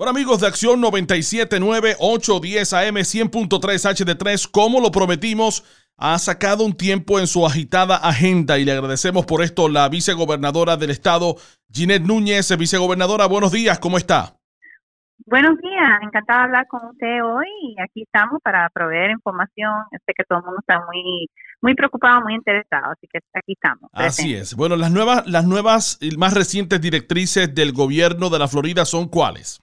Bueno amigos de Acción 97.9, 810 AM 100.3 HD3, como lo prometimos, ha sacado un tiempo en su agitada agenda y le agradecemos por esto la vicegobernadora del estado, Ginette Núñez. Vicegobernadora, buenos días, ¿cómo está? Buenos días, encantada de hablar con usted hoy y aquí estamos para proveer información. Sé que todo el mundo está muy muy preocupado, muy interesado, así que aquí estamos. Así es. Bueno, las nuevas las nuevas y más recientes directrices del gobierno de la Florida son cuáles?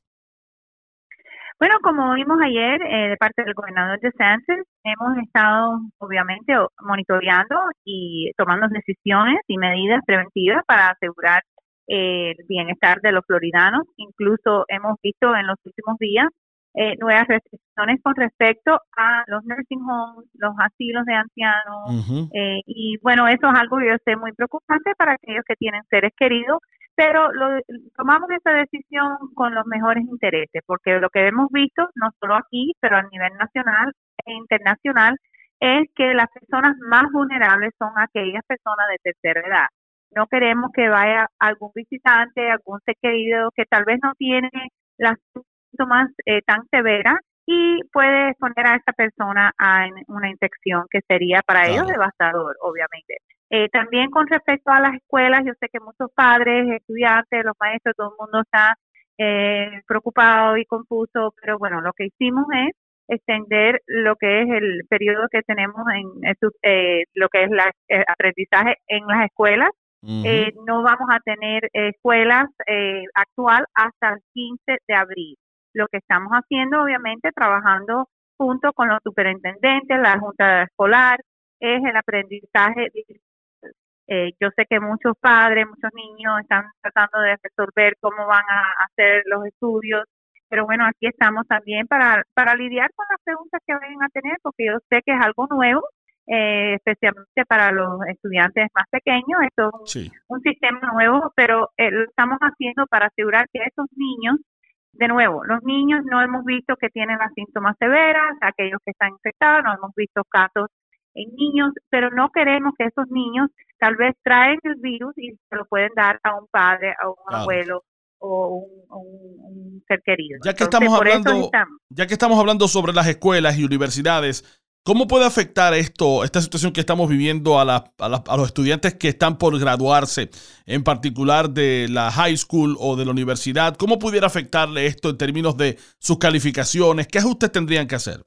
Bueno, como vimos ayer eh, de parte del gobernador de Sánchez, hemos estado obviamente monitoreando y tomando decisiones y medidas preventivas para asegurar eh, el bienestar de los floridanos. Incluso hemos visto en los últimos días eh, nuevas restricciones con respecto a los nursing homes, los asilos de ancianos. y bueno, eso es algo que yo sé muy preocupante para aquellos que tienen seres queridos pero lo, tomamos esa decisión con los mejores intereses, porque lo que hemos visto, no solo aquí, pero a nivel nacional e internacional, es que las personas más vulnerables son aquellas personas de tercera edad. No queremos que vaya algún visitante, algún ser querido que tal vez no tiene las síntomas eh, tan severas y puede exponer a esa persona a una infección que sería para ellos devastador, obviamente. Eh, también con respecto a las escuelas, yo sé que muchos padres, estudiantes, los maestros, todo el mundo está eh, preocupado y confuso, pero bueno, lo que hicimos es extender lo que es el periodo que tenemos en eh, lo que es el eh, aprendizaje en las escuelas. no vamos a tener escuelas actual hasta el 15 de abril. Lo que estamos haciendo, obviamente, trabajando junto con los superintendentes, la junta escolar, es el aprendizaje eh, yo sé que muchos padres, muchos niños están tratando de resolver cómo van a hacer los estudios, pero bueno, aquí estamos también para, para lidiar con las preguntas que vayan a tener, porque yo sé que es algo nuevo, eh, especialmente para los estudiantes más pequeños. Esto es un, sistema nuevo, pero eh, lo estamos haciendo para asegurar que esos niños, de nuevo, los niños no hemos visto que tienen las síntomas severas, aquellos que están infectados, no hemos visto casos en niños, pero no queremos que esos niños tal vez traen el virus y se lo pueden dar a un padre, a un abuelo o un, ser querido. Ya que estamos hablando, ya que estamos hablando sobre las escuelas y universidades, ¿cómo puede afectar esto, esta situación que estamos viviendo a, a, los estudiantes que están por graduarse, en particular de la high school o de la universidad? ¿Cómo pudiera afectarle esto en términos de sus calificaciones? ¿Qué ajustes tendrían que hacer?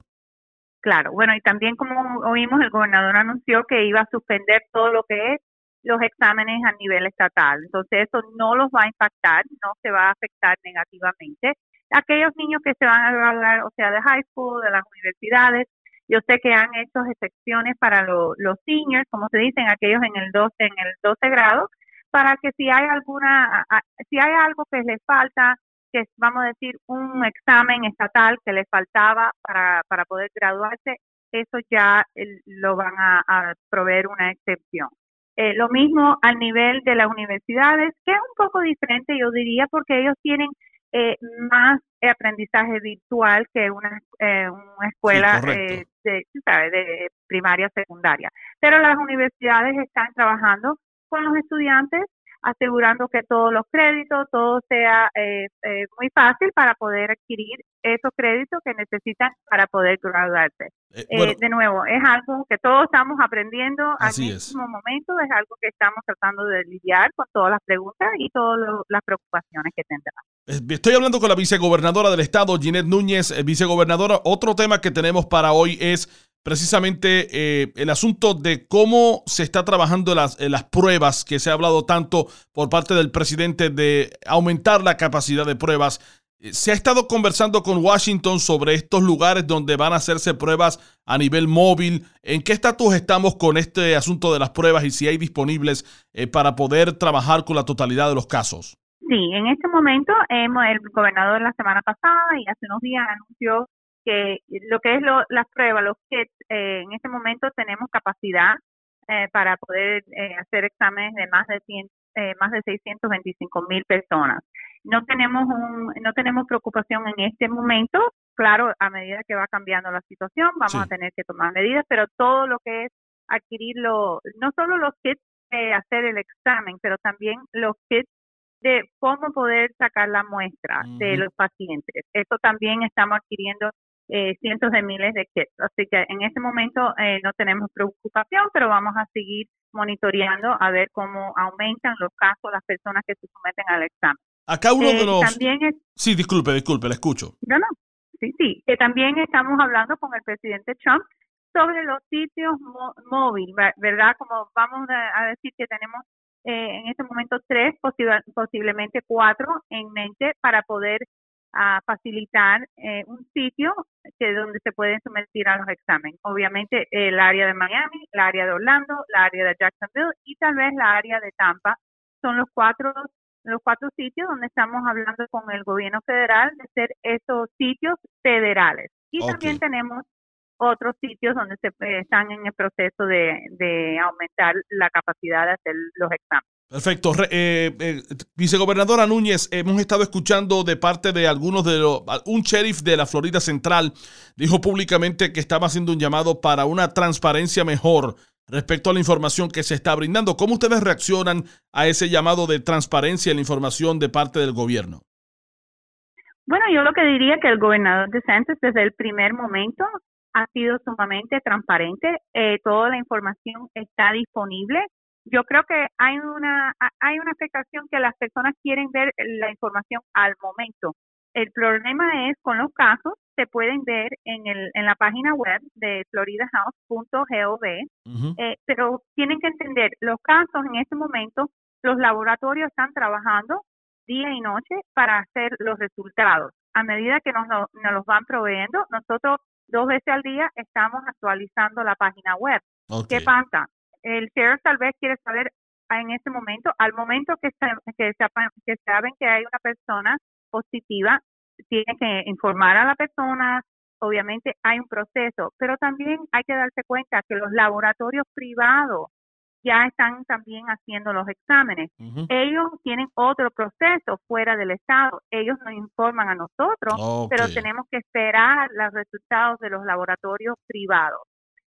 Claro, bueno, y también como oímos, el gobernador anunció que iba a suspender todo lo que es los exámenes a nivel estatal. Entonces, eso no los va a impactar, no se va a afectar negativamente. Aquellos niños que se van a graduar, o sea, de high school, de las universidades, yo sé que han hecho excepciones para los seniors, como se dicen, aquellos en el 12, en el 12 grado, para que si hay alguna, si hay algo que les falta, que vamos a decir un examen estatal que le faltaba para, para poder graduarse, eso ya lo van a, proveer una excepción. Eh, lo mismo al nivel de las universidades, que es un poco diferente, yo diría, porque ellos tienen eh, más aprendizaje virtual que una, eh, una escuela de, de primaria secundaria. Pero las universidades están trabajando con los estudiantes asegurando que todos los créditos, todo sea eh, eh, muy fácil para poder adquirir esos créditos que necesitan para poder graduarse. Eh, de nuevo, es algo que todos estamos aprendiendo al mismo momento, es algo que estamos tratando de lidiar con todas las preguntas y todas las preocupaciones que tendrán. Estoy hablando con la vicegobernadora del estado, Ginette Núñez. Vicegobernadora, otro tema que tenemos para hoy es precisamente eh, el asunto de cómo se está trabajando las, eh, las pruebas, que se ha hablado tanto por parte del presidente de aumentar la capacidad de pruebas. Eh, se ha estado conversando con Washington sobre estos lugares donde van a hacerse pruebas a nivel móvil. ¿En qué estatus estamos con este asunto de las pruebas y si hay disponibles para poder trabajar con la totalidad de los casos? Sí, en este momento el gobernador la semana pasada y hace unos días anunció que lo que es lo, las pruebas, los kits, eh, en este momento tenemos capacidad eh, para poder eh, hacer exámenes de más de 100, más de 625 mil personas. No tenemos un, no tenemos preocupación en este momento. Claro, a medida que va cambiando la situación, vamos a tener que tomar medidas, pero todo lo que es adquirirlo, no solo los kits de hacer el examen, pero también los kits de cómo poder sacar la muestra de los pacientes. Eso también estamos adquiriendo eh, cientos de miles de kits. Así que en este momento eh, no tenemos preocupación, pero vamos a seguir monitoreando a ver cómo aumentan los casos las personas que se someten al examen. Acá uno de eh, los... Sí, disculpe, disculpe, le escucho. No, no. Sí, sí. Que también estamos hablando con el presidente Trump sobre los sitios móviles, ¿verdad? Como vamos a, decir que tenemos eh, en este momento tres, posiblemente cuatro en mente para poder ah, facilitar eh, un sitio que donde se pueden someter a los exámenes. Obviamente el área de Miami, el área de Orlando, la área de Jacksonville y tal vez la área de Tampa son los cuatro los cuatro sitios donde estamos hablando con el gobierno federal de ser esos sitios federales. Y también tenemos otros sitios donde se eh, están en el proceso de, aumentar la capacidad de hacer los exámenes. Perfecto. Eh, eh, vicegobernadora Núñez, hemos estado escuchando de parte de algunos de los... Un sheriff de la Florida Central dijo públicamente que estaba haciendo un llamado para una transparencia mejor respecto a la información que se está brindando. ¿Cómo ustedes reaccionan a ese llamado de transparencia en la información de parte del gobierno? Bueno, yo lo que diría que el gobernador de Santos desde el primer momento ha sido sumamente transparente. Eh, toda la información está disponible. Yo creo que hay una hay una afectación que las personas quieren ver la información al momento. El problema es con los casos se pueden ver en el en la página web de floridahouse.gov, eh, pero tienen que entender los casos en este momento los laboratorios están trabajando día y noche para hacer los resultados. A medida que nos, nos los van proveyendo, nosotros dos veces al día estamos actualizando la página web. ¿Qué pasa? El sheriff tal vez quiere saber en este momento, al momento que, se, que, que saben que hay una persona positiva, tiene que informar a la persona, obviamente hay un proceso, pero también hay que darse cuenta que los laboratorios privados ya están también haciendo los exámenes. Ellos tienen otro proceso fuera del Estado. Ellos nos informan a nosotros, pero tenemos que esperar los resultados de los laboratorios privados.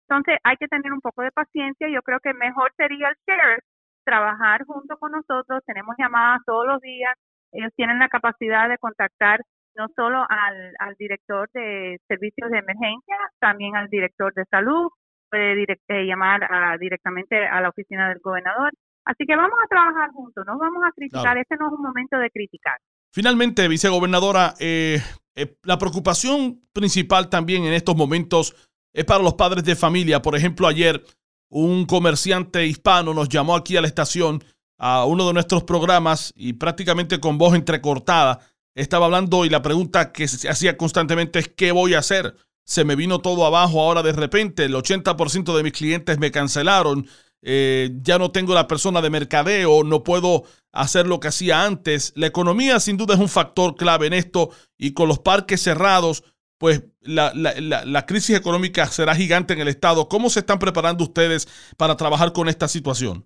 Entonces, hay que tener un poco de paciencia. Yo creo que mejor sería el sheriff trabajar junto con nosotros. Tenemos llamadas todos los días. Ellos tienen la capacidad de contactar no solo al, al director de servicios de emergencia, también al director de salud, puede eh, llamar directamente a la oficina del gobernador. Así que vamos a trabajar juntos, no vamos a criticar, este no es un momento de criticar. Finalmente, vicegobernadora, eh, eh, la preocupación principal también en estos momentos es para los padres de familia. Por ejemplo, ayer un comerciante hispano nos llamó aquí a la estación a uno de nuestros programas y prácticamente con voz entrecortada estaba hablando y la pregunta que se hacía constantemente es ¿qué voy a hacer? se me vino todo abajo ahora de repente, el 80% de mis clientes me cancelaron, eh, ya no tengo la persona de mercadeo, no puedo hacer lo que hacía antes. La economía sin duda es un factor clave en esto y con los parques cerrados, pues la, la, crisis económica será gigante en el Estado. ¿Cómo se están preparando ustedes para trabajar con esta situación?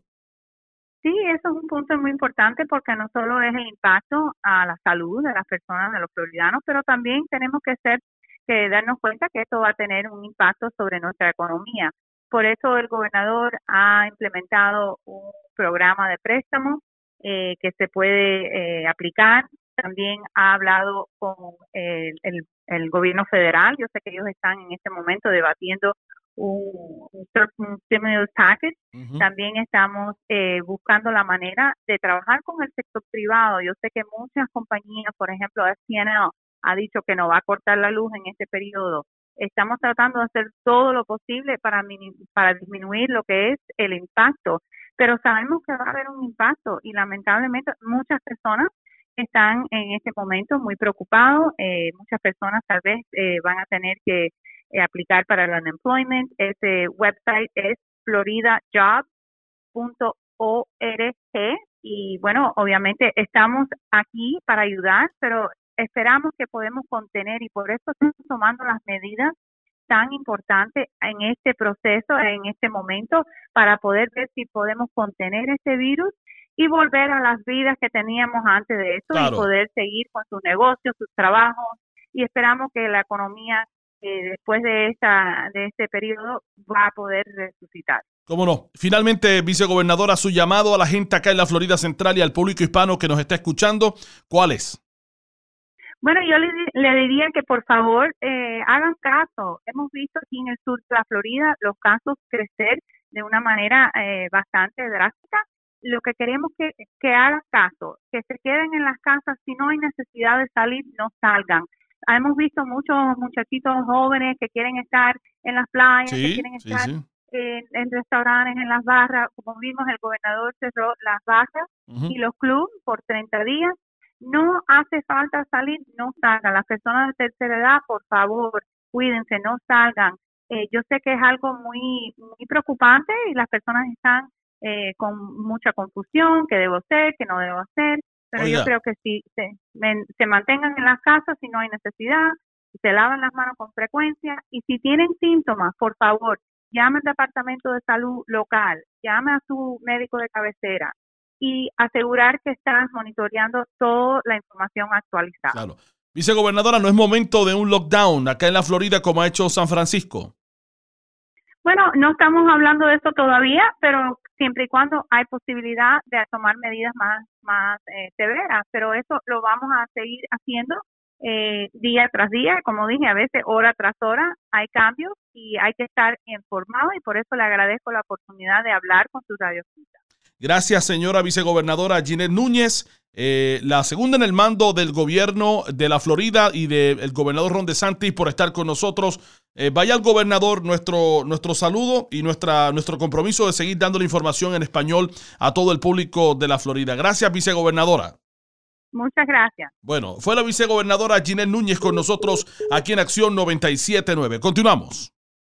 Sí, eso es un punto muy importante porque no solo es el impacto a la salud de las personas, de los floridanos, pero también tenemos que ser que darnos cuenta que esto va a tener un impacto sobre nuestra economía. Por eso el gobernador ha implementado un programa de préstamo eh, que se puede eh, aplicar. También ha hablado con el, el, gobierno federal. Yo sé que ellos están en este momento debatiendo un, un stimulus package. También estamos eh, buscando la manera de trabajar con el sector privado. Yo sé que muchas compañías, por ejemplo, SNL, ha dicho que no va a cortar la luz en este periodo. Estamos tratando de hacer todo lo posible para, para disminuir lo que es el impacto, pero sabemos que va a haber un impacto y lamentablemente muchas personas están en este momento muy preocupados, eh, muchas personas tal vez eh, van a tener que eh, aplicar para el unemployment. Ese website es floridajobs.org y bueno, obviamente estamos aquí para ayudar, pero esperamos que podemos contener y por eso estamos tomando las medidas tan importantes en este proceso, en este momento, para poder ver si podemos contener este virus y volver a las vidas que teníamos antes de esto y poder seguir con sus negocios, sus trabajos y esperamos que la economía eh, después de esta de este periodo va a poder resucitar. ¿Cómo no? Finalmente, vicegobernadora, su llamado a la gente acá en la Florida Central y al público hispano que nos está escuchando, ¿cuál es? Bueno, yo le, diría que por favor eh, hagan caso. Hemos visto aquí en el sur de la Florida los casos crecer de una manera eh, bastante drástica. Lo que queremos que, que hagan caso, que se queden en las casas. Si no hay necesidad de salir, no salgan. Hemos visto muchos muchachitos jóvenes que quieren estar en las playas, que quieren estar En, restaurantes, en las barras. Como vimos, el gobernador cerró las barras y los clubes por 30 días. No hace falta salir, no salgan. Las personas de tercera edad, por favor, cuídense, no salgan. Eh, yo sé que es algo muy, muy preocupante y las personas están eh, con mucha confusión, qué debo hacer, qué no debo hacer. Pero yo creo que si se, se mantengan en las casas si no hay necesidad, se lavan las manos con frecuencia y si tienen síntomas, por favor, llame al departamento de salud local, llame a su médico de cabecera y asegurar que están monitoreando toda la información actualizada. Claro. Vicegobernadora, no es momento de un lockdown acá en la Florida como ha hecho San Francisco. Bueno, no estamos hablando de eso todavía, pero siempre y cuando hay posibilidad de tomar medidas más, más eh, severas, pero eso lo vamos a seguir haciendo eh, día tras día, como dije, a veces hora tras hora hay cambios y hay que estar informado y por eso le agradezco la oportunidad de hablar con su radio. Gracias, señora vicegobernadora Ginette Núñez. Eh, la segunda en el mando del gobierno de la Florida y del gobernador Ron DeSantis por estar con nosotros. Eh, vaya al gobernador nuestro, nuestro saludo y nuestra, nuestro compromiso de seguir dando la información en español a todo el público de la Florida. Gracias, vicegobernadora. Muchas gracias. Bueno, fue la vicegobernadora Ginette Núñez con nosotros aquí en Acción 979. Continuamos.